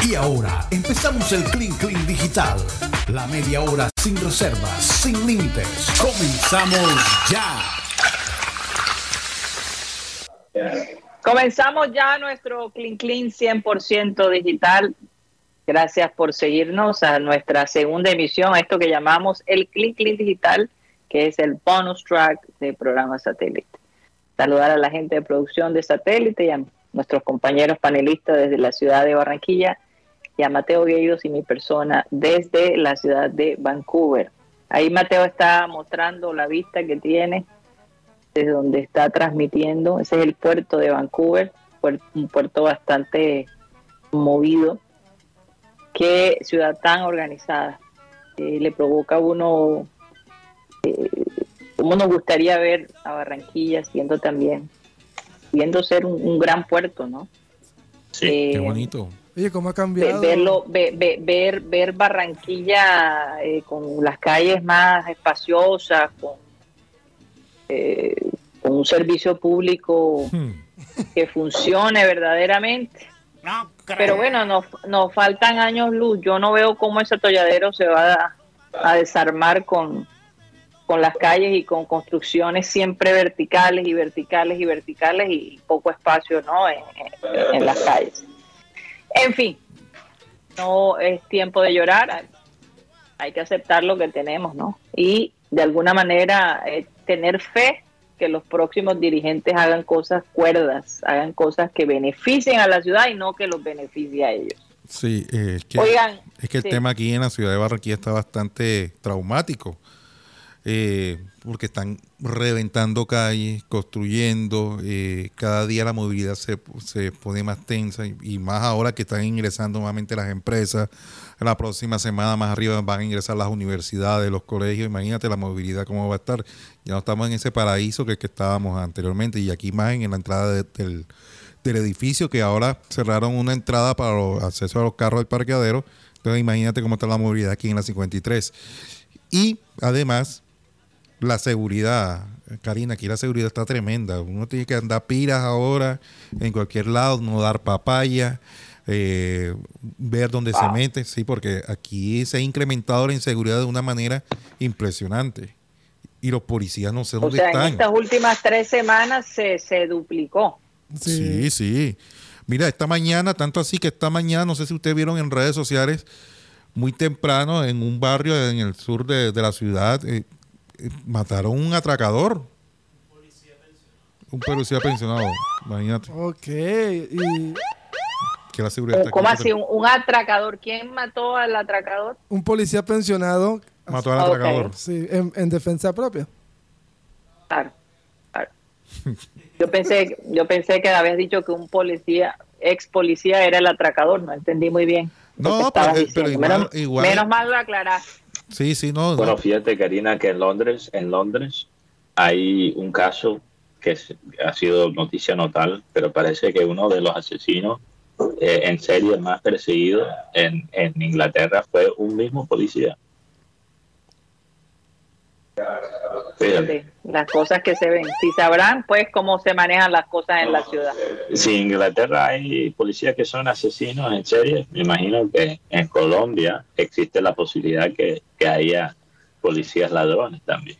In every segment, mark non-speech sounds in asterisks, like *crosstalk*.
Y ahora empezamos el Clean Clean Digital. La media hora sin reservas, sin límites. Comenzamos ya. Comenzamos ya nuestro Clean Clean 100% digital. Gracias por seguirnos a nuestra segunda emisión, a esto que llamamos el Clean Clean Digital, que es el bonus track del programa satélite. Saludar a la gente de producción de satélite y a nuestros compañeros panelistas desde la ciudad de Barranquilla y a Mateo Gueidos y mi persona desde la ciudad de Vancouver. Ahí Mateo está mostrando la vista que tiene desde donde está transmitiendo. Ese es el puerto de Vancouver, un puerto bastante movido. Qué ciudad tan organizada. Eh, le provoca a uno, eh, como nos gustaría ver a Barranquilla siendo también, viendo ser un, gran puerto, ¿no? Sí, qué eh, bonito. Oye, ¿cómo ha cambiado? Verlo, ver, ver Barranquilla con las calles más espaciosas, con eh, con un servicio público hmm. que funcione verdaderamente. Pero bueno, nos, nos faltan años luz. Yo no veo cómo ese atolladero se va a, desarmar con, con las calles y con construcciones siempre verticales y verticales y verticales y poco espacio ¿no? en, en las calles. En fin, no es tiempo de llorar, hay que aceptar lo que tenemos, ¿no? Y de alguna manera eh, tener fe que los próximos dirigentes hagan cosas cuerdas, hagan cosas que beneficien a la ciudad y no que los beneficie a ellos. Sí, eh, es que, es que el tema aquí en la ciudad de Barranquilla está bastante traumático. Eh, porque están reventando calles, construyendo, eh, cada día la movilidad se, se pone más tensa y, más ahora que están ingresando nuevamente las empresas, la próxima semana más arriba van a ingresar las universidades, los colegios, imagínate la movilidad cómo va a estar, ya no estamos en ese paraíso que, estábamos anteriormente y aquí más en la entrada del, del edificio que ahora cerraron una entrada para los accesos a los carros del parqueadero, entonces imagínate cómo está la movilidad aquí en la 53. Y además, la seguridad, Karina, aquí la seguridad está tremenda. Uno tiene que andar piras ahora en cualquier lado, no dar papaya, eh, ver dónde se mete, sí, porque aquí se ha incrementado la inseguridad de una manera impresionante. Y los policías no sé dónde o En estas últimas tres semanas se, se duplicó. Sí. sí, Mira, esta mañana, tanto así que esta mañana, no sé si ustedes vieron en redes sociales, muy temprano en un barrio en el sur de, la ciudad, eh, mataron un atracador. Un policía pensionado, imagínate. Ok, y... Que la seguridad ¿Cómo así? ¿Un, atracador? ¿Quién mató al atracador? Un policía pensionado. Mató al atracador. Sí, en, defensa propia. Claro, claro. Yo pensé, yo pensé que habías dicho que un policía, ex policía, era el atracador. No entendí muy bien. No, pero, igual, menos, mal lo aclarar Sí, sí, no. Bueno, fíjate, Karina, que en Londres, en Londres hay un caso que ha sido noticia notable, pero parece que uno de los asesinos eh, en serie más perseguidos en, en Inglaterra fue un mismo policía. Fíjate, las cosas que se ven. Si sabrán, pues, cómo se manejan las cosas en la ciudad. Si en Inglaterra hay policías que son asesinos en serie, me imagino que en Colombia existe la posibilidad que, haya policías ladrones también.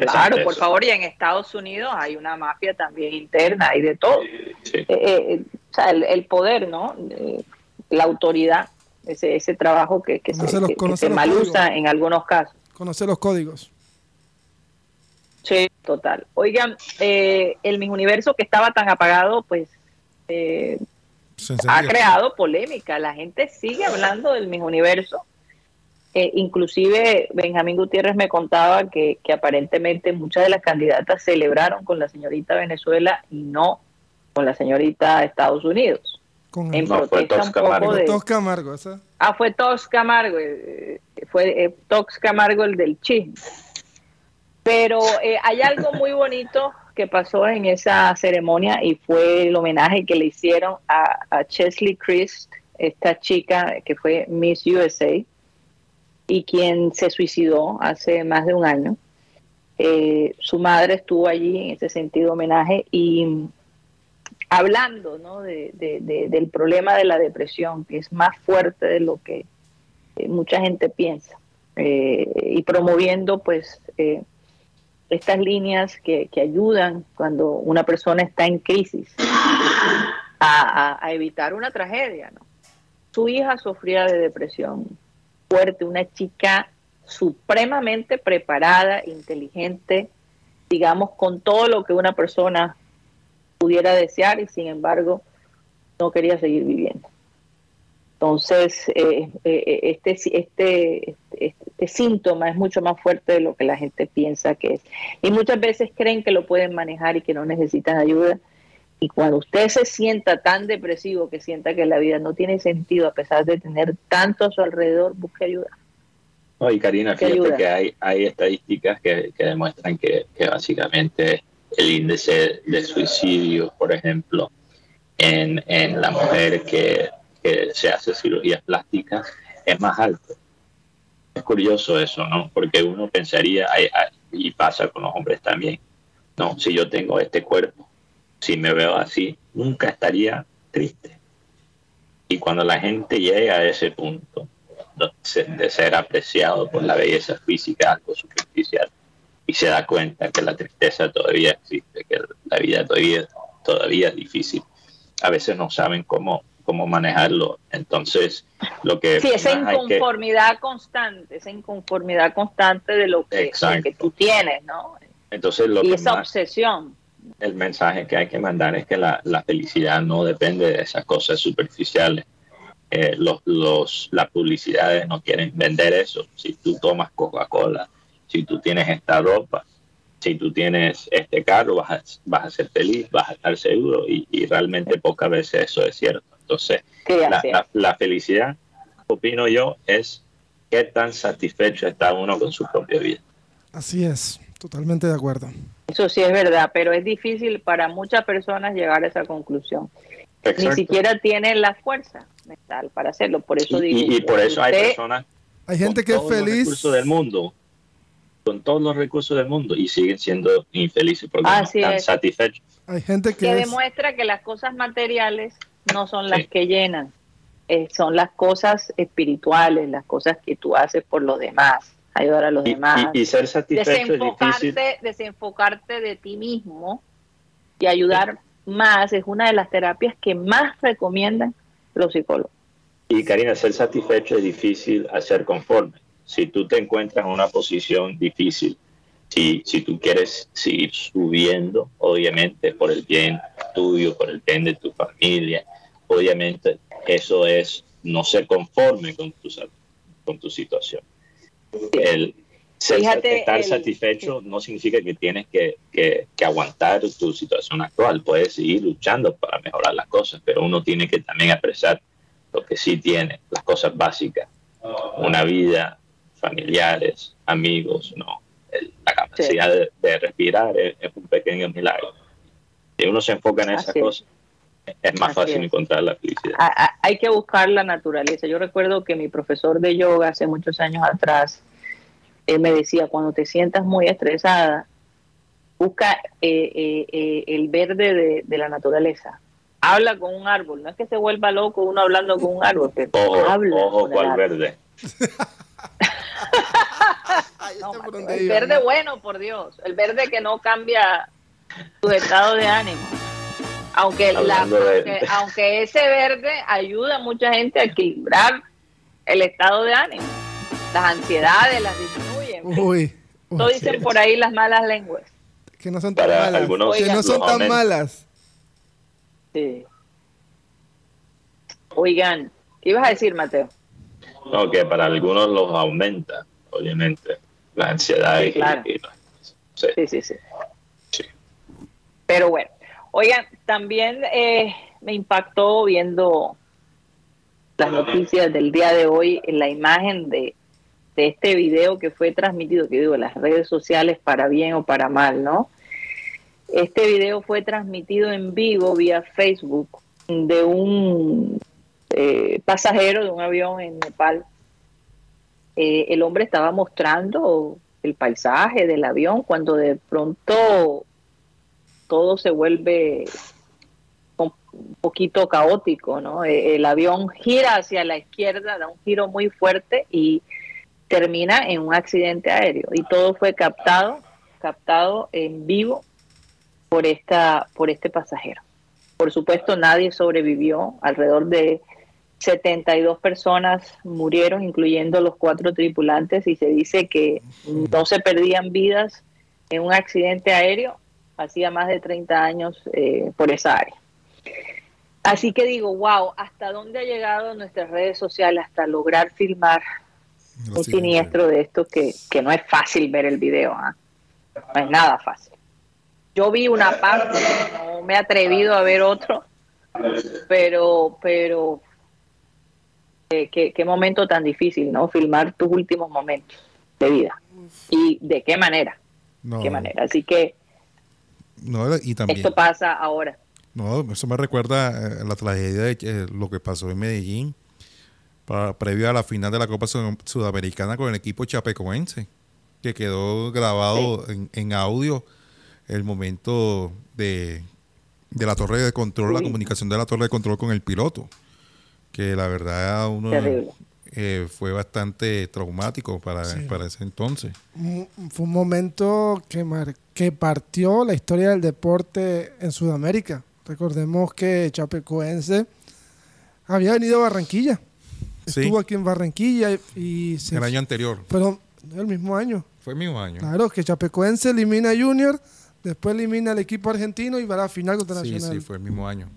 claro, por favor, y en Estados Unidos hay una mafia también interna, hay de todo. Eh, eh, o sea, el, poder, ¿no? la autoridad, ese, ese trabajo que, que se, que se mal usa en algunos casos conocer los códigos. Sí, total. Oigan, eh, el mismo universo que estaba tan apagado, pues eh, ha creado polémica. La gente sigue hablando del mismo universo. Eh, inclusive Benjamín Gutiérrez me contaba que, aparentemente muchas de las candidatas celebraron con la señorita Venezuela y no con la señorita Estados Unidos. Con en protesta un poco de... Camargo, Ah, fue Tox Camargo, eh, fue eh, Tox Camargo el del chisme. Pero eh, hay algo muy bonito que pasó en esa ceremonia y fue el homenaje que le hicieron a, Chesley Christ, esta chica que fue Miss USA y quien se suicidó hace más de un año. su madre estuvo allí en ese sentido homenaje y hablando ¿no? de, del problema de la depresión, que es más fuerte de lo que eh, mucha gente piensa, eh, y promoviendo pues eh, estas líneas que, ayudan cuando una persona está en crisis a, a, evitar una tragedia. ¿no? Su hija sufría de depresión fuerte, una chica supremamente preparada, inteligente, digamos, con todo lo que una persona pudiera desear y sin embargo no quería seguir viviendo. Entonces, eh, eh, este, este, este, este, síntoma es mucho más fuerte de lo que la gente piensa que es. Y muchas veces creen que lo pueden manejar y que no necesitan ayuda. Y cuando usted se sienta tan depresivo que sienta que la vida no tiene sentido a pesar de tener tanto a su alrededor, busque ayuda. y Karina, fíjate que hay, hay estadísticas que, demuestran que, que básicamente el índice de suicidio, por ejemplo, en, en la mujer que, que, se hace cirugías plásticas es más alto. Es curioso eso, ¿no? Porque uno pensaría, y pasa con los hombres también, no, si yo tengo este cuerpo, si me veo así, nunca estaría triste. Y cuando la gente llega a ese punto de ser apreciado por la belleza física, algo superficial, y se da cuenta que la tristeza todavía existe, que la vida todavía, todavía es difícil. A veces no saben cómo, cómo manejarlo. Entonces, lo que... Sí, esa inconformidad constante, esa inconformidad constante de lo que, que tú tienes, ¿no? Entonces, lo y esa obsesión. El mensaje que hay que mandar es que la, la felicidad no depende de esas cosas superficiales. Eh, los, los, las publicidades no quieren vender eso. Si tú tomas Coca-Cola, si tú tienes esta ropa, si tú tienes este carro, vas a, vas a ser feliz, vas a estar seguro y, realmente pocas veces eso es cierto. Entonces, la, felicidad, opino yo, es qué tan satisfecho está uno con su propia vida. Así es, totalmente de acuerdo. Eso sí es verdad, pero es difícil para muchas personas llegar a esa conclusión. Ni siquiera tienen la fuerza mental para hacerlo. Por eso y, digo, y, por eso hay personas. Hay gente que es feliz. del mundo con todos los recursos del mundo y siguen siendo infelices porque no están satisfechos. Hay gente que, demuestra que las cosas materiales no son las que llenan, eh, son las cosas espirituales, las cosas que tú haces por los demás, ayudar a los demás. Y, ser satisfecho es difícil. Desenfocarte de ti mismo y ayudar más es una de las terapias que más recomiendan los psicólogos. Y Karina, ser satisfecho es difícil hacer conforme si tú te encuentras en una posición difícil, si, si tú quieres seguir subiendo, obviamente por el bien tuyo, por el bien de tu familia, obviamente eso es no ser conforme con tu, con tu situación. El estar satisfecho no significa que tienes que, que, que, aguantar tu situación actual. Puedes seguir luchando para mejorar las cosas, pero uno tiene que también apreciar lo que sí tiene, las cosas básicas. Una vida familiares, amigos, no. la capacidad de, respirar es, un pequeño milagro. Si uno se enfoca en esa cosa, es más fácil encontrar la felicidad. hay que buscar la naturaleza. Yo recuerdo que mi profesor de yoga hace muchos años atrás, él me decía, cuando te sientas muy estresada, busca eh, eh, eh, el verde de, de, la naturaleza. Habla con un árbol. No es que se vuelva loco uno hablando con un árbol, pero habla. Ojo, cuál verde. *laughs* el verde bueno, por Dios. El verde que no cambia tu estado de ánimo. Aunque, aunque, ese verde ayuda a mucha gente a equilibrar el estado de ánimo. Las ansiedades las disminuyen. Todo dicen por ahí las malas lenguas. Que no son tan malas. que no son tan malas. Sí. Oigan, ¿qué ibas a decir, Mateo? No, que para algunos los aumenta, obviamente, la ansiedad. Sí, claro. sí. Sí, sí, Pero bueno, oigan, también eh, me impactó viendo las noticias del día de hoy en la imagen de, de este video que fue transmitido, que digo, en las redes sociales para bien o para mal, ¿no? Este video fue transmitido en vivo vía Facebook de un eh, pasajero de un avión en Nepal. Eh, el hombre estaba mostrando el paisaje del avión cuando de pronto todo se vuelve un poquito caótico, ¿no? El avión gira hacia la izquierda, da un giro muy fuerte y termina en un accidente aéreo y todo fue captado, captado en vivo por esta por este pasajero. Por supuesto, nadie sobrevivió, alrededor de 72 personas murieron, incluyendo los cuatro tripulantes, y se dice que no se perdían vidas en un accidente aéreo hacía más de 30 años eh, por esa área. Así que digo, wow, ¿hasta dónde ha llegado nuestras redes sociales hasta lograr filmar un siniestro de esto que, no es fácil ver el video? ¿ah? No es nada fácil. Yo vi una parte, no me he atrevido a ver otro, pero, pero eh, qué, momento tan difícil, ¿no? Filmar tus últimos momentos de vida. ¿Y de qué manera? ¿Qué manera? Así que y también, esto pasa ahora. No, eso me recuerda a eh, la tragedia de eh, lo que pasó en Medellín para, previo a la final de la Copa Sudamericana con el equipo chapecoense, que quedó grabado en, audio el momento de, de la torre de control, la comunicación de la torre de control con el piloto que la verdad uno eh, fue bastante traumático para, para ese entonces. Fue un momento que, que partió la historia del deporte en Sudamérica. Recordemos que Chapecoense había venido a Barranquilla. Estuvo aquí en Barranquilla y, el año anterior. Pero el mismo año. Fue el mismo año. Claro, que Chapecoense elimina a Junior, después elimina al equipo argentino y va a la final contra sí, Nacional. Sí, fue el mismo año.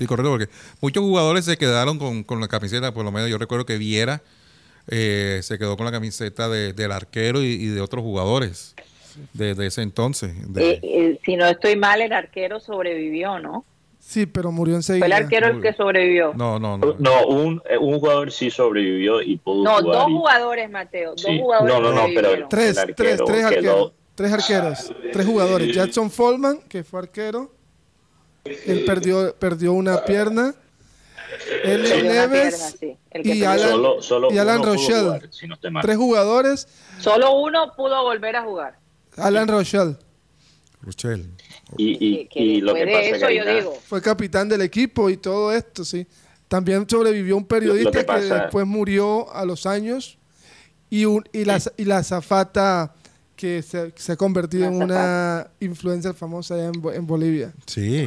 Sí, correcto, porque muchos jugadores se quedaron con, la camiseta, por lo menos yo recuerdo que Viera eh, se quedó con la camiseta del arquero y, de otros jugadores desde ese entonces. Eh, eh, si no estoy mal, el arquero sobrevivió, ¿no? Sí, pero murió enseguida. ¿Fue el arquero el que sobrevivió? No, no, no. No, un, jugador sí sobrevivió y pudo No, dos jugadores, Mateo. Dos jugadores No, no, no, pero tres, tres, tres arqueros. Tres arqueros, tres jugadores. Jackson Follman, que fue arquero, él perdió, perdió una pierna. Eli Neves y Alan, Rochelle. Tres jugadores. Solo uno pudo volver a jugar. Alan Rochelle. Rochelle. Y, lo que pasa fue capitán del equipo y todo esto, sí. También sobrevivió un periodista que, después murió a los años y, un, y, la, y la zafata que se, ha convertido en una influencer famosa allá en, Bolivia. Sí.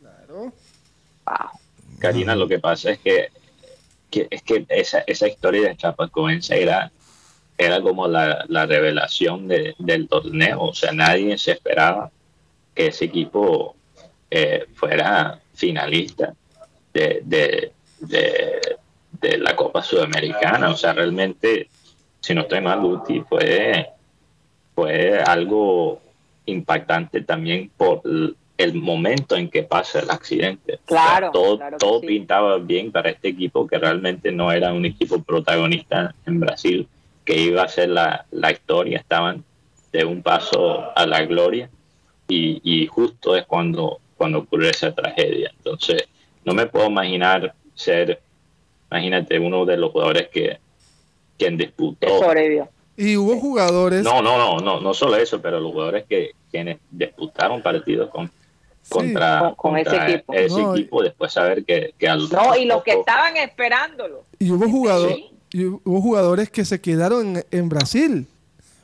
Claro. Karina, lo que pasa es que, es que esa, esa historia de Chapecoense era, era como la, revelación del torneo. O sea, nadie se esperaba que ese equipo eh, fuera finalista de, de, de, la Copa Sudamericana. O sea, realmente, si no estoy mal, Uti fue fue algo impactante también por el momento en que pasa el accidente. Claro, todo, todo pintaba bien para este equipo que realmente no era un equipo protagonista en Brasil, que iba a ser la, historia, estaban de un paso a la gloria y, justo es cuando, cuando ocurrió esa tragedia. Entonces, no me puedo imaginar ser, imagínate, uno de los jugadores que quien disputó. Y hubo jugadores. No, no, no, no, no solo eso, pero los jugadores que quienes disputaron partidos con contra, con, ese equipo, ese equipo después saber que, que No, y los que estaban esperándolo. Y hubo jugadores, y hubo jugadores que se quedaron en, Brasil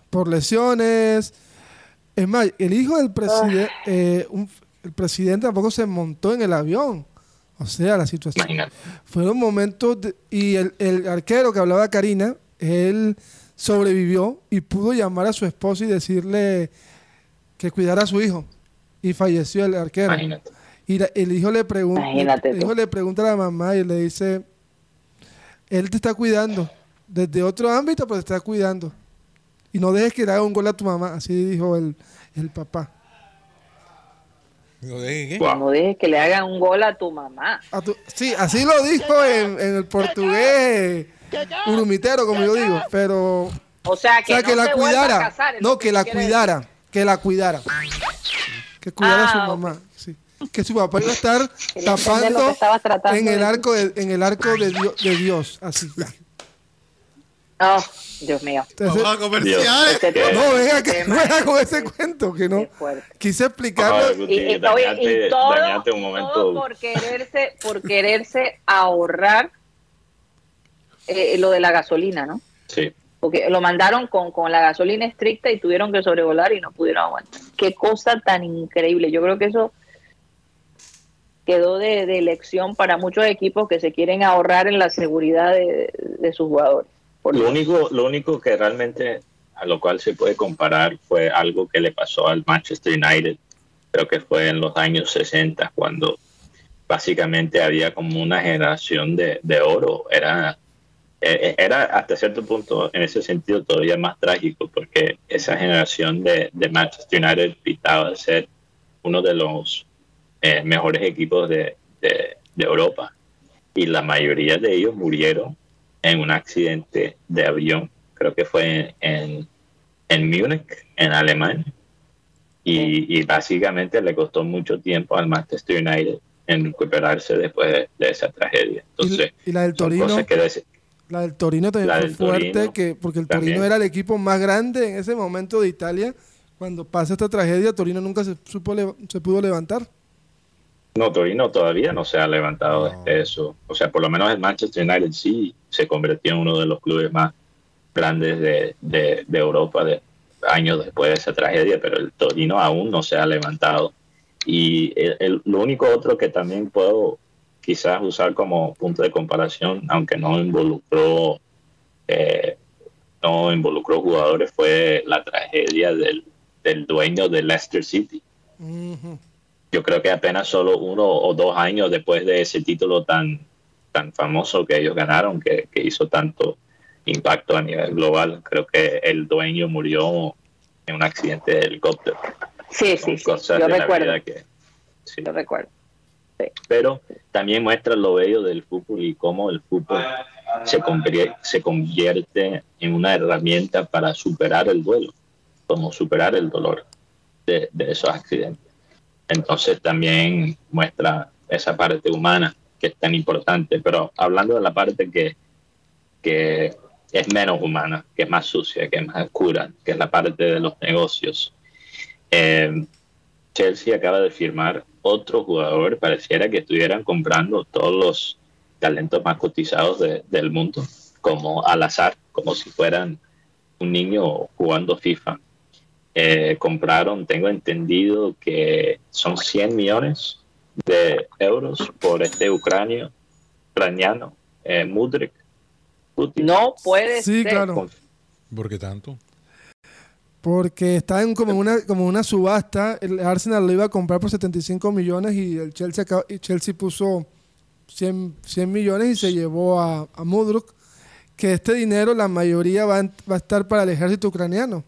por lesiones. Es más, el hijo del presidente, eh, el presidente tampoco se montó en el avión. O sea, la situación. Fueron momentos. y el, el arquero que hablaba Karina, él sobrevivió y pudo llamar a su esposa y decirle que cuidara a su hijo. Y falleció el arquero. Y el hijo le pregunta, el hijo le pregunta a la mamá y le dice, él te está cuidando. Desde otro ámbito, pero te está cuidando. Y no dejes que le haga un gol a tu mamá. Así dijo el, papá. ¿No dejes que le haga un gol a tu mamá. sí, así lo dijo en, en el portugués urumitero, como yo digo, pero... O sea, que, no la cuidara. no, que, la cuidara. Que la cuidara. Que cuidara a su ah, mamá. Que su papá iba a estar *laughs* tapando en el arco de, en el arco de, Dios, de Dios así. Oh, Dios mío. Entonces, Vamos a comerciales. Este no, venga, que tema venga con es- ese cuento, que no. Quise explicarlo. Y, todo, dañaste un momento. todo por quererse, por quererse ahorrar eh, lo de la gasolina, ¿no? Sí. Porque lo mandaron con, con la gasolina estricta y tuvieron que sobrevolar y no pudieron aguantar. Qué cosa tan increíble. Yo creo que eso quedó de, de lección para muchos equipos que se quieren ahorrar en la seguridad de, de sus jugadores. Por Lo único, lo único que realmente a lo cual se puede comparar fue algo que le pasó al Manchester United, creo que fue en los años 60, cuando básicamente había como una generación de, de oro. Era, era hasta cierto punto, en ese sentido, todavía más trágico, porque esa generación de, de Manchester United pintaba de ser uno de los eh, mejores equipos de, de- de Europa. Y la mayoría de ellos murieron en un accidente de avión, creo que fue en, en Múnich, en Alemania. Y, y básicamente le costó mucho tiempo al Manchester United en recuperarse después de, de esa tragedia. Entonces, y, la del son Torino, cosas que des- la del Torino también La fue fuerte, Torino que, porque el también. Torino era el equipo más grande en ese momento de Italia. Cuando pasa esta tragedia, Torino nunca se, supo se pudo levantar. No, Torino todavía no se ha levantado No. de eso. O sea, por lo menos el Manchester United sí se convirtió en uno de los clubes más grandes de, de- de Europa de años después de esa tragedia, pero el Torino aún no se ha levantado. Y el- el- lo único otro que también puedo quizás usar como punto de comparación, aunque no involucró eh, no involucró jugadores, fue la tragedia del, del dueño de Leicester City yo creo que apenas solo uno o dos años después de ese título tan, tan famoso que ellos ganaron, que, que hizo tanto impacto a nivel global, creo que el dueño murió en un accidente de helicóptero. Sí, sí, sí. Yo recuerdo. que- sí. Yo recuerdo. Pero también muestra lo bello del fútbol y cómo el fútbol se, convier- se convierte en una herramienta para superar el duelo, como superar el dolor de, de esos accidentes. Entonces también muestra esa parte humana que es tan importante, pero hablando de la parte que, que es menos humana, que es más sucia, que es más oscura, que es la parte de los negocios. Eh, Chelsea acaba de firmar otro jugador, pareciera que estuvieran comprando todos los talentos más cotizados de- del mundo, como al azar, como si fueran un niño jugando FIFA. Eh, compraron, tengo entendido que son 100 millones de euros por este ucranio, ucraniano, eh, Mudrik. Putin. No puede Sí, ser. claro. Con- ¿Por qué tanto? Porque está en como una, como una subasta. El Arsenal lo iba a comprar por 75 millones y el Chelsea, acaba- y Chelsea puso 100, 100 millones y se llevó a, a Mudruk. Que este dinero, la mayoría va, a- va a estar para el ejército ucraniano.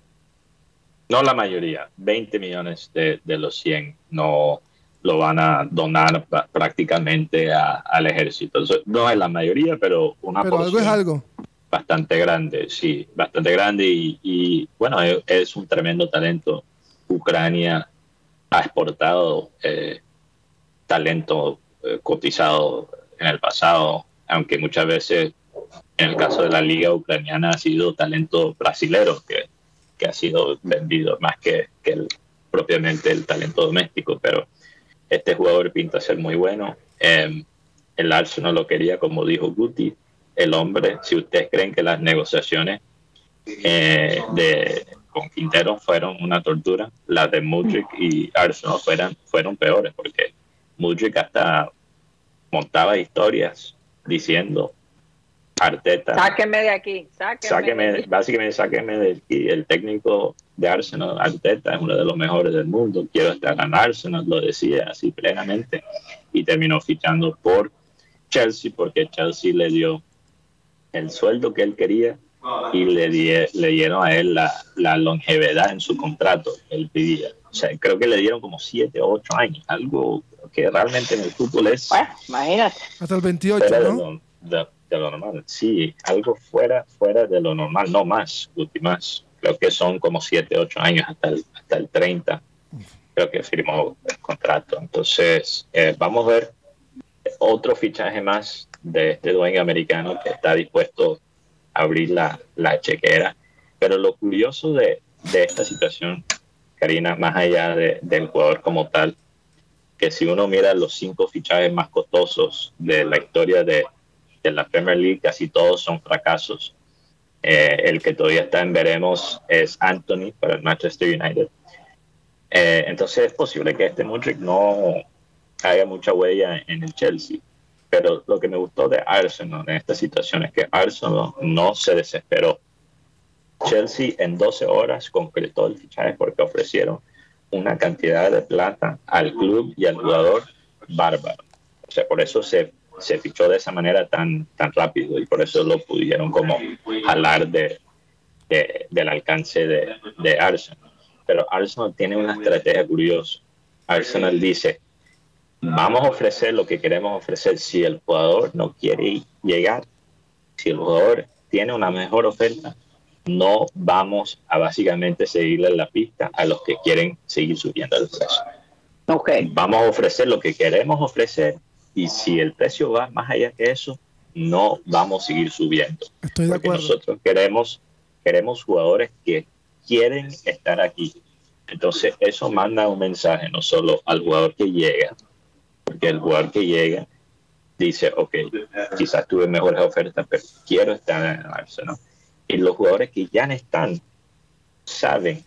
No la mayoría, 20 millones de, de los 100 no lo van a donar prácticamente a- al ejército. No es la mayoría, pero una Pero algo es algo. Bastante grande, sí, bastante grande y, y, bueno, es, un tremendo talento. Ucrania ha exportado eh, talento eh, cotizado en el pasado, aunque muchas veces en el caso de la liga ucraniana ha sido talento brasilero que, que ha sido vendido más que, que el- propiamente el talento doméstico, pero este jugador pinta ser muy bueno. Eh, el Arsenal lo quería, como dijo Guti, el hombre, si ustedes creen que las negociaciones eh, de, con Quintero fueron una tortura, las de Mudrik y Arsenal fueron, fueron peores, porque Mudrik hasta montaba historias diciendo Arteta, Sáquenme de aquí. Sáquenme. sáqueme, de aquí. básicamente sáqueme de aquí. El técnico de Arsenal, Arteta, es uno de los mejores del mundo. Quiero estar en Arsenal, lo decía así plenamente. Y terminó fichando por Chelsea porque Chelsea le dio el sueldo que él quería y le, die- le dieron a él la, la longevidad en su contrato que él pedía. O sea, creo que le dieron como siete o ocho años, algo que realmente en el fútbol es Bueno, imagínate. Hasta el 28, fuera de ¿no? lo, de- de lo normal. Sí, algo fuera, fuera de lo normal, no más, Guti, más. Creo que son como 7, 8 años hasta el, hasta el 30. Creo que firmó el contrato. Entonces, eh, vamos a ver otro fichaje más de este dueño americano que está dispuesto abrir la, la chequera. Pero lo curioso de, de esta situación, Karina, más allá del jugador como tal, que si uno mira los cinco fichajes más costosos de la historia de, de la Premier League, casi todos son fracasos. Eh, el que todavía está en veremos es Anthony para el Manchester United. Eh, entonces es posible que este Mudrick no haya mucha huella en el Chelsea. Pero lo que me gustó de Arsenal en esta situación es que Arsenal no se desesperó. Chelsea en 12 horas concretó el fichaje porque ofrecieron una cantidad de plata al club y al jugador bárbaro. O sea, por eso se, se fichó de esa manera tan, tan rápido y por eso lo pudieron como jalar de, del alcance de, de Arsenal. Pero Arsenal tiene una estrategia curiosa. Arsenal dice, vamos a ofrecer lo que queremos ofrecer si el jugador no quiere llegar, si el jugador tiene una mejor oferta, no vamos a básicamente seguirle la pista a los que quieren seguir subiendo el precio. Okay. Vamos a ofrecer lo que queremos ofrecer y si el precio va más allá que eso, no vamos a seguir subiendo. Estoy de acuerdo. Nosotros queremos, queremos jugadores que quieren estar aquí. Entonces eso manda un mensaje no solo al jugador que llega, porque el jugador que llega dice, ok, quizás tuve mejores ofertas, pero quiero estar en el Arsenal. Y los jugadores que ya no están saben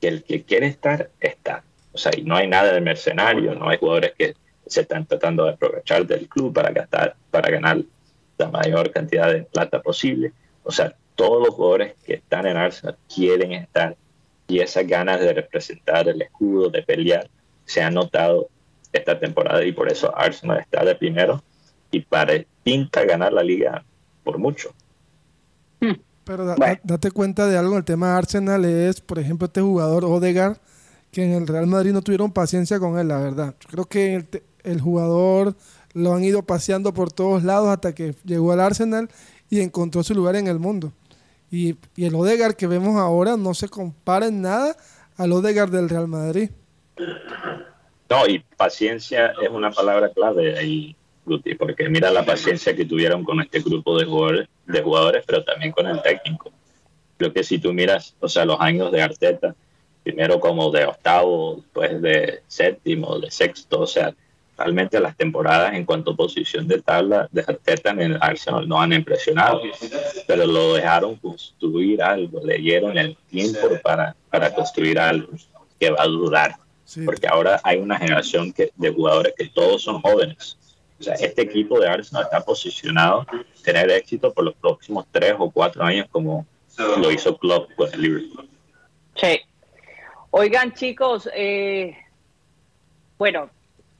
que el que quiere estar está. O sea, y no hay nada de mercenario, no hay jugadores que se están tratando de aprovechar del club para gastar, para ganar la mayor cantidad de plata posible. O sea, todos los jugadores que están en Arsenal quieren estar y esas ganas de representar el escudo, de pelear, se han notado esta temporada y por eso Arsenal está de primero y para pinta ganar la liga por mucho. Hmm. Pero date cuenta de algo, el tema de Arsenal es, por ejemplo, este jugador Odegaard, que en el Real Madrid no tuvieron paciencia con él, la verdad. Yo creo que el, jugador lo han ido paseando por todos lados hasta que llegó al Arsenal y encontró su lugar en el mundo. Y, y el Odegaard que vemos ahora no se compara en nada al Odegaard del Real Madrid. No, y paciencia es una palabra clave ahí, Guti, porque mira la paciencia que tuvieron con este grupo de jugadores, de jugadores, pero también con el técnico. Creo que si tú miras, o sea, los años de Arteta, primero como de octavo, después de séptimo, de sexto, o sea, realmente las temporadas en cuanto a posición de tabla de Arteta en el Arsenal no han impresionado, pero lo dejaron construir algo, le dieron el tiempo para, para construir algo que va a durar porque ahora hay una generación que, de jugadores que todos son jóvenes. O sea, este equipo de Arsenal está posicionado a tener éxito por los próximos tres o cuatro años como lo hizo Klopp con el Liverpool. Sí. Oigan, chicos, eh, bueno,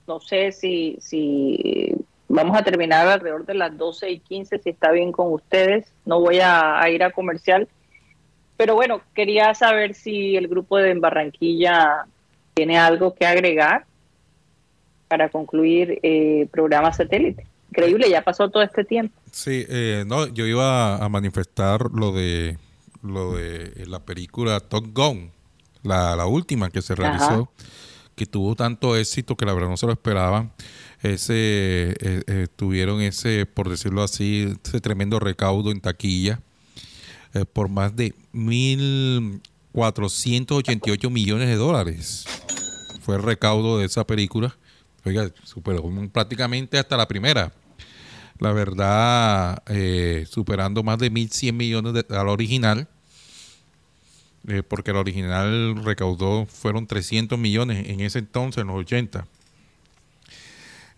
no sé si, si vamos a terminar alrededor de las 12 y 15, si está bien con ustedes. No voy a, a ir a comercial. Pero bueno, quería saber si el grupo de Barranquilla ¿Tiene algo que agregar para concluir eh, programa satélite? Increíble, ya pasó todo este tiempo. Sí, eh, no, yo iba a manifestar lo de lo de la película Top Gun, la, última que se realizó, que tuvo tanto éxito que la verdad no se lo esperaban. Ese eh, tuvieron ese, por decirlo así, ese tremendo recaudo en taquilla por más de mil 488 millones de dólares. Fue el recaudo de esa película. Oiga, superó prácticamente hasta la primera. La verdad, eh, superando más de 1.100 millones de, al original. Eh, porque el original recaudó, fueron 300 millones en ese entonces, en los 80.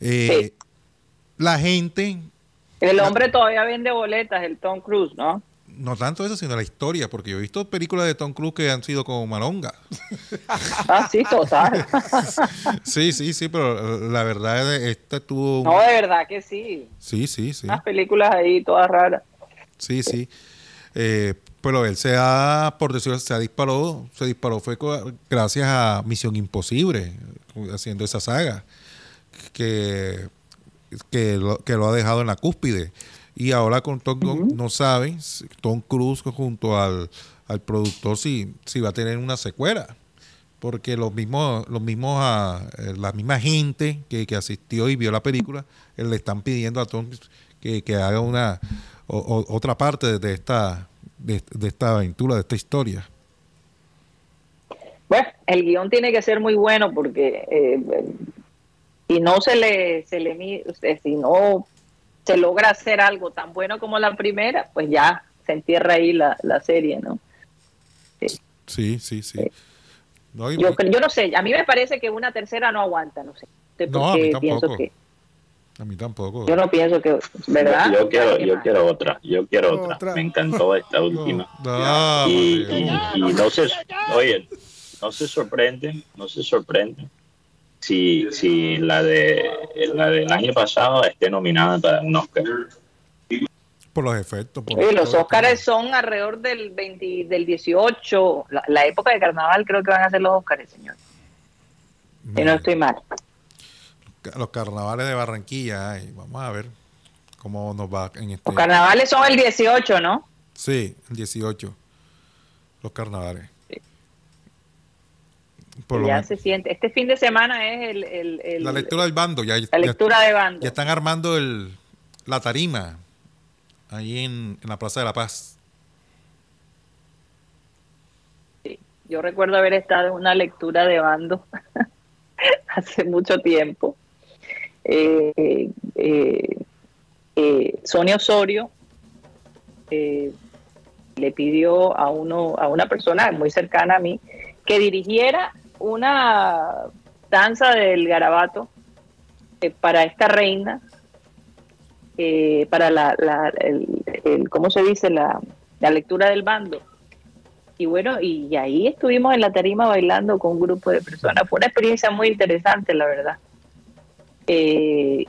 Eh, la gente... El hombre todavía vende boletas, el Tom Cruise, ¿no? No tanto eso, sino la historia, porque yo he visto películas de Tom Cruise que han sido como malonga. *laughs* ah, sí, total. *laughs* sí, sí, sí, pero la verdad es que esta tuvo... No, de verdad que sí. Sí, sí, sí. Unas películas ahí todas raras. Sí, sí. Eh, pero él se ha, por decirlo, se ha disparado, se disparó fue gracias a Misión Imposible, haciendo esa saga, que, que, lo, que lo ha dejado en la cúspide. Y ahora con Tom Cruise no saben, Tom Cruise junto al, productor si, si va a tener una secuela. Porque los mismos, los mismos ah, eh, la misma gente que, asistió y vio la película, eh, le están pidiendo a Tom que, haga una, otra parte de esta, de, esta aventura, de esta historia. Bueno, el guion tiene que ser muy bueno porque eh, si no se le, se le si no se logra hacer algo tan bueno como la primera, pues ya se entierra ahí la, la serie, ¿no? Sí, sí, sí. yo, yo, no sé, a mí me parece que una tercera no aguanta, no sé. No, a mí tampoco. a mí tampoco. Yo no pienso que, ¿verdad? Yo quiero, yo quiero otra, yo quiero otra. Me encantó esta última. y, y, no se, oye, no se sorprenden, no se sorprenden si, si la de la del año pasado esté nominada para un Oscar. Por los efectos. los Oscars son alrededor del 20, del 18, la, época de carnaval creo que van a ser los Oscars, señor. Si no estoy mal. Los carnavales de Barranquilla, vamos a ver cómo nos va en este. Los carnavales son el 18, ¿no? Sí, el 18. Los carnavales ya se siente. Este fin de semana es el, la lectura del bando. Ya, la lectura de bando. Ya están armando el, la tarima ahí en, la Plaza de la Paz. Sí, yo recuerdo haber estado en una lectura de bando *laughs* hace mucho tiempo. Eh, eh, eh, Sonia Osorio le pidió a uno a una persona muy cercana a mí que dirigiera una danza del garabato eh, para esta reina, eh, para la, el, ¿cómo se dice? La, lectura del bando. Y bueno, y, ahí estuvimos en la tarima bailando con un grupo de personas. Fue una experiencia muy interesante, la verdad. Eh,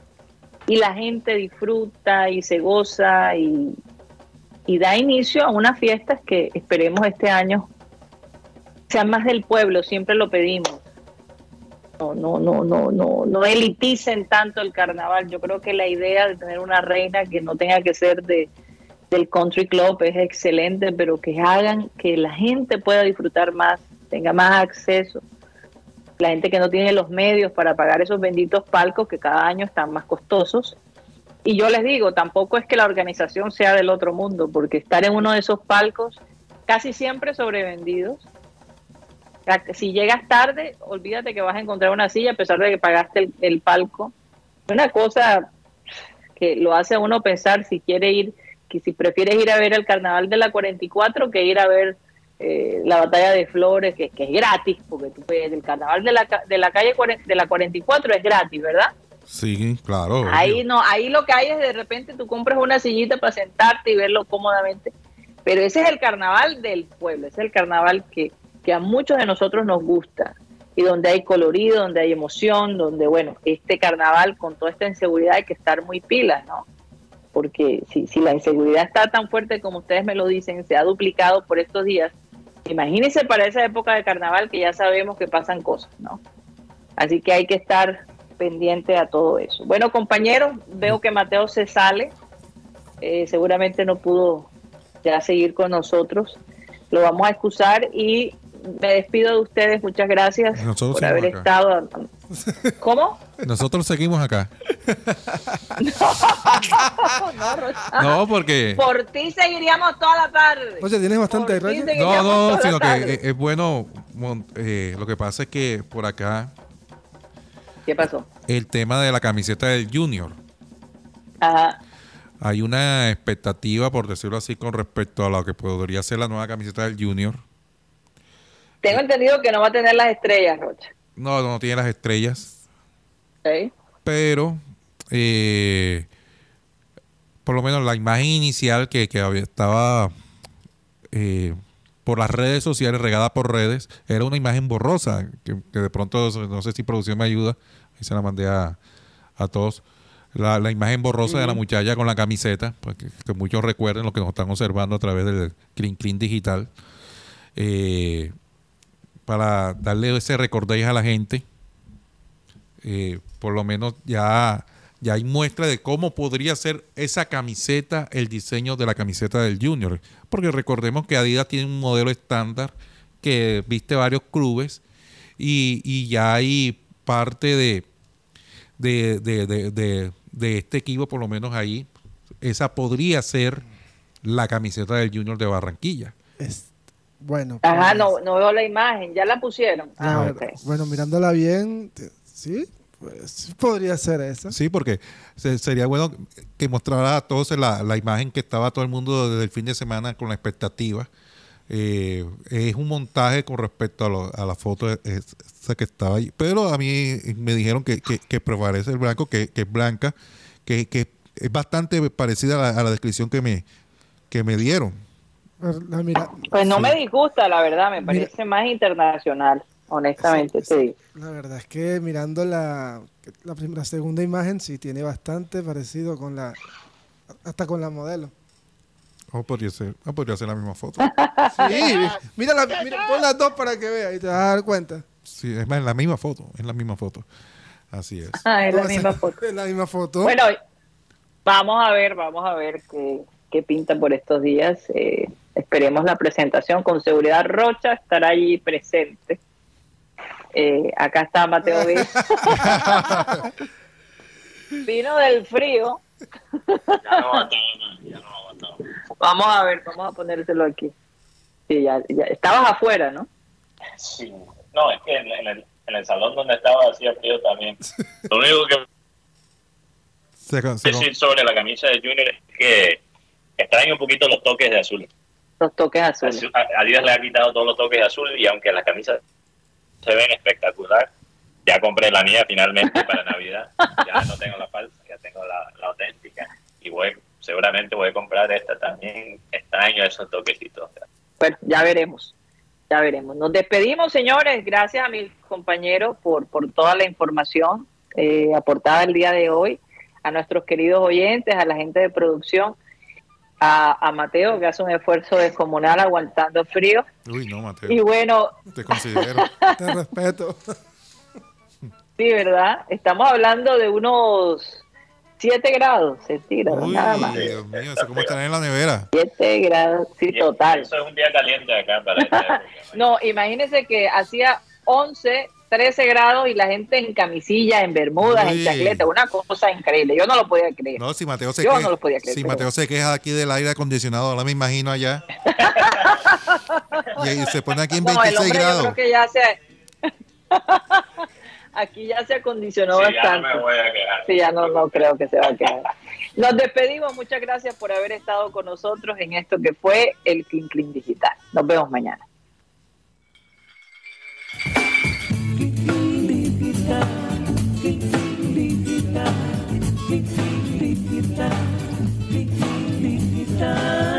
y la gente disfruta y se goza y da inicio a unas fiestas que esperemos este año sean más del pueblo, siempre lo pedimos. No, no, no, no, no, no eliticen tanto el carnaval. Yo creo que la idea de tener una reina que no tenga que ser de, del country club es excelente, pero que hagan que la gente pueda disfrutar más, tenga más acceso. La gente que no tiene los medios para pagar esos benditos palcos que cada año están más costosos. Y yo les digo, tampoco es que la organización sea del otro mundo, porque estar en uno de esos palcos casi siempre sobrevendidos si llegas tarde, olvídate que vas a encontrar una silla a pesar de que pagaste el, palco. Una cosa que lo hace a uno pensar si quiere ir, que si prefieres ir a ver el carnaval de la 44 que ir a ver eh, la batalla de flores, que, es gratis, porque tú puedes, el carnaval de la, de la calle de la 44 es gratis, ¿verdad? Sí, claro. Ahí no, ahí lo que hay es de repente tú compras una sillita para sentarte y verlo cómodamente. Pero ese es el carnaval del pueblo, ese es el carnaval que, que a muchos de nosotros nos gusta y donde hay colorido, donde hay emoción, donde, bueno, este carnaval con toda esta inseguridad hay que estar muy pilas, ¿no? Porque si, si la inseguridad está tan fuerte como ustedes me lo dicen, se ha duplicado por estos días, imagínense para esa época de carnaval que ya sabemos que pasan cosas, ¿no? Así que hay que estar pendiente a todo eso. Bueno, compañeros, veo que Mateo se sale, eh, seguramente no pudo ya seguir con nosotros, lo vamos a excusar y me despido de ustedes. Muchas gracias por haber estado. ¿Cómo? Nosotros seguimos acá. *laughs* no, no, porque. Por ti seguiríamos toda la tarde. Oye, tienes bastante No, no, sino que es, bueno. Eh, lo que pasa es que por acá. ¿Qué pasó? El tema de la camiseta del Junior. Ajá. Hay una expectativa, por decirlo así, con respecto a lo que podría ser la nueva camiseta del Junior tengo entendido que no va a tener las estrellas, Rocha. No, no tiene las estrellas. Pero, eh, por lo menos la imagen inicial que, estaba eh, por las redes sociales, regada por redes, era una imagen borrosa, que, de pronto, no sé si producción me ayuda, ahí se la mandé a, todos. La, imagen borrosa de la muchacha con la camiseta, para que, muchos recuerden lo que nos están observando a través del Clean Clean Digital. Eh, para darle ese recordéis a la gente. Eh, por lo menos ya, ya hay muestra de cómo podría ser esa camiseta, el diseño de la camiseta del Junior. Porque recordemos que Adidas tiene un modelo estándar que viste varios clubes y, ya hay parte de, de, de, de, este equipo, por lo menos ahí, esa podría ser la camiseta del Junior de Barranquilla. Bueno. Ajá, no, no veo la imagen, ya la pusieron. Ah, bueno, mirándola bien, sí, pues podría ser esa. Sí, porque sería bueno que mostrara a todos la, la, imagen que estaba todo el mundo desde el fin de semana con la expectativa. Eh, es un montaje con respecto a, a la foto esa que estaba ahí. Pero a mí me dijeron que, que, prevalece el blanco, que, es blanca, que, que, es bastante parecida a la, descripción que me, que me dieron. Pues no me disgusta, la verdad, me parece más internacional honestamente sí, La verdad es que mirando la, la, primera, segunda imagen sí tiene bastante parecido con la, hasta con la modelo. Oh, podría ser, oh, podría ser la misma foto. *laughs* sí, mira, la, mira, pon las dos para que veas y te vas a dar cuenta. Sí, es más, la misma foto, es la misma foto. Así es. Ah, es la misma foto. Es la misma foto. Bueno, vamos a ver, vamos a ver qué, qué pinta por estos días. Eh, esperemos la presentación. Con seguridad Rocha estará allí presente. Eh, acá está Mateo. *laughs* Vino del frío. Ya no ya no Vamos a ver, vamos a ponérselo aquí. Sí, ya, ya. Estabas afuera, ¿no? Sí. No, es que en, el, en el salón donde estaba hacía frío también. *laughs* Lo único que se, decir sobre la camisa de Junior es que extraña un poquito los toques de azul. Los toques azules. Adidas le ha quitado todos los toques de azul y aunque la camisa se ven espectacular. Ya compré la mía finalmente para Navidad. Ya no tengo la falsa, ya tengo la, auténtica. Y voy, seguramente voy a comprar esta también. Extraño esos toquecitos. Bueno, ya veremos. Ya veremos. Nos despedimos, señores. Gracias a mis compañeros por, por toda la información eh, aportada el día de hoy. A nuestros queridos oyentes, a la gente de producción a, Mateo, que hace un esfuerzo descomunal aguantando frío. Uy, no, Mateo. Y bueno. Te considero. *laughs* te respeto. sí, ¿verdad? Estamos hablando de unos 7 grados centígrados, Uy, nada más. Dios mío, eso como estar en la nevera. 7 grados, sí, total. Eso es un día caliente acá para *laughs* No, imagínese que hacía 11 13 grados y la gente en camisilla, en bermudas, en chacleta, una cosa increíble. Yo no lo podía creer. No, si Mateo se Yo queja, no lo podía creer. Si Mateo se queja aquí del aire acondicionado, ahora me imagino allá. *laughs* y, se pone aquí en 26 grados. Yo creo que ya se *laughs* aquí ya se acondicionó sí, bastante. Ya no me voy a quejar. Sí, ya no, no creo que se va a quedar. Nos despedimos, muchas gracias por haber estado con nosotros en esto que fue el Clean Clean Digital. Nos vemos mañana. time.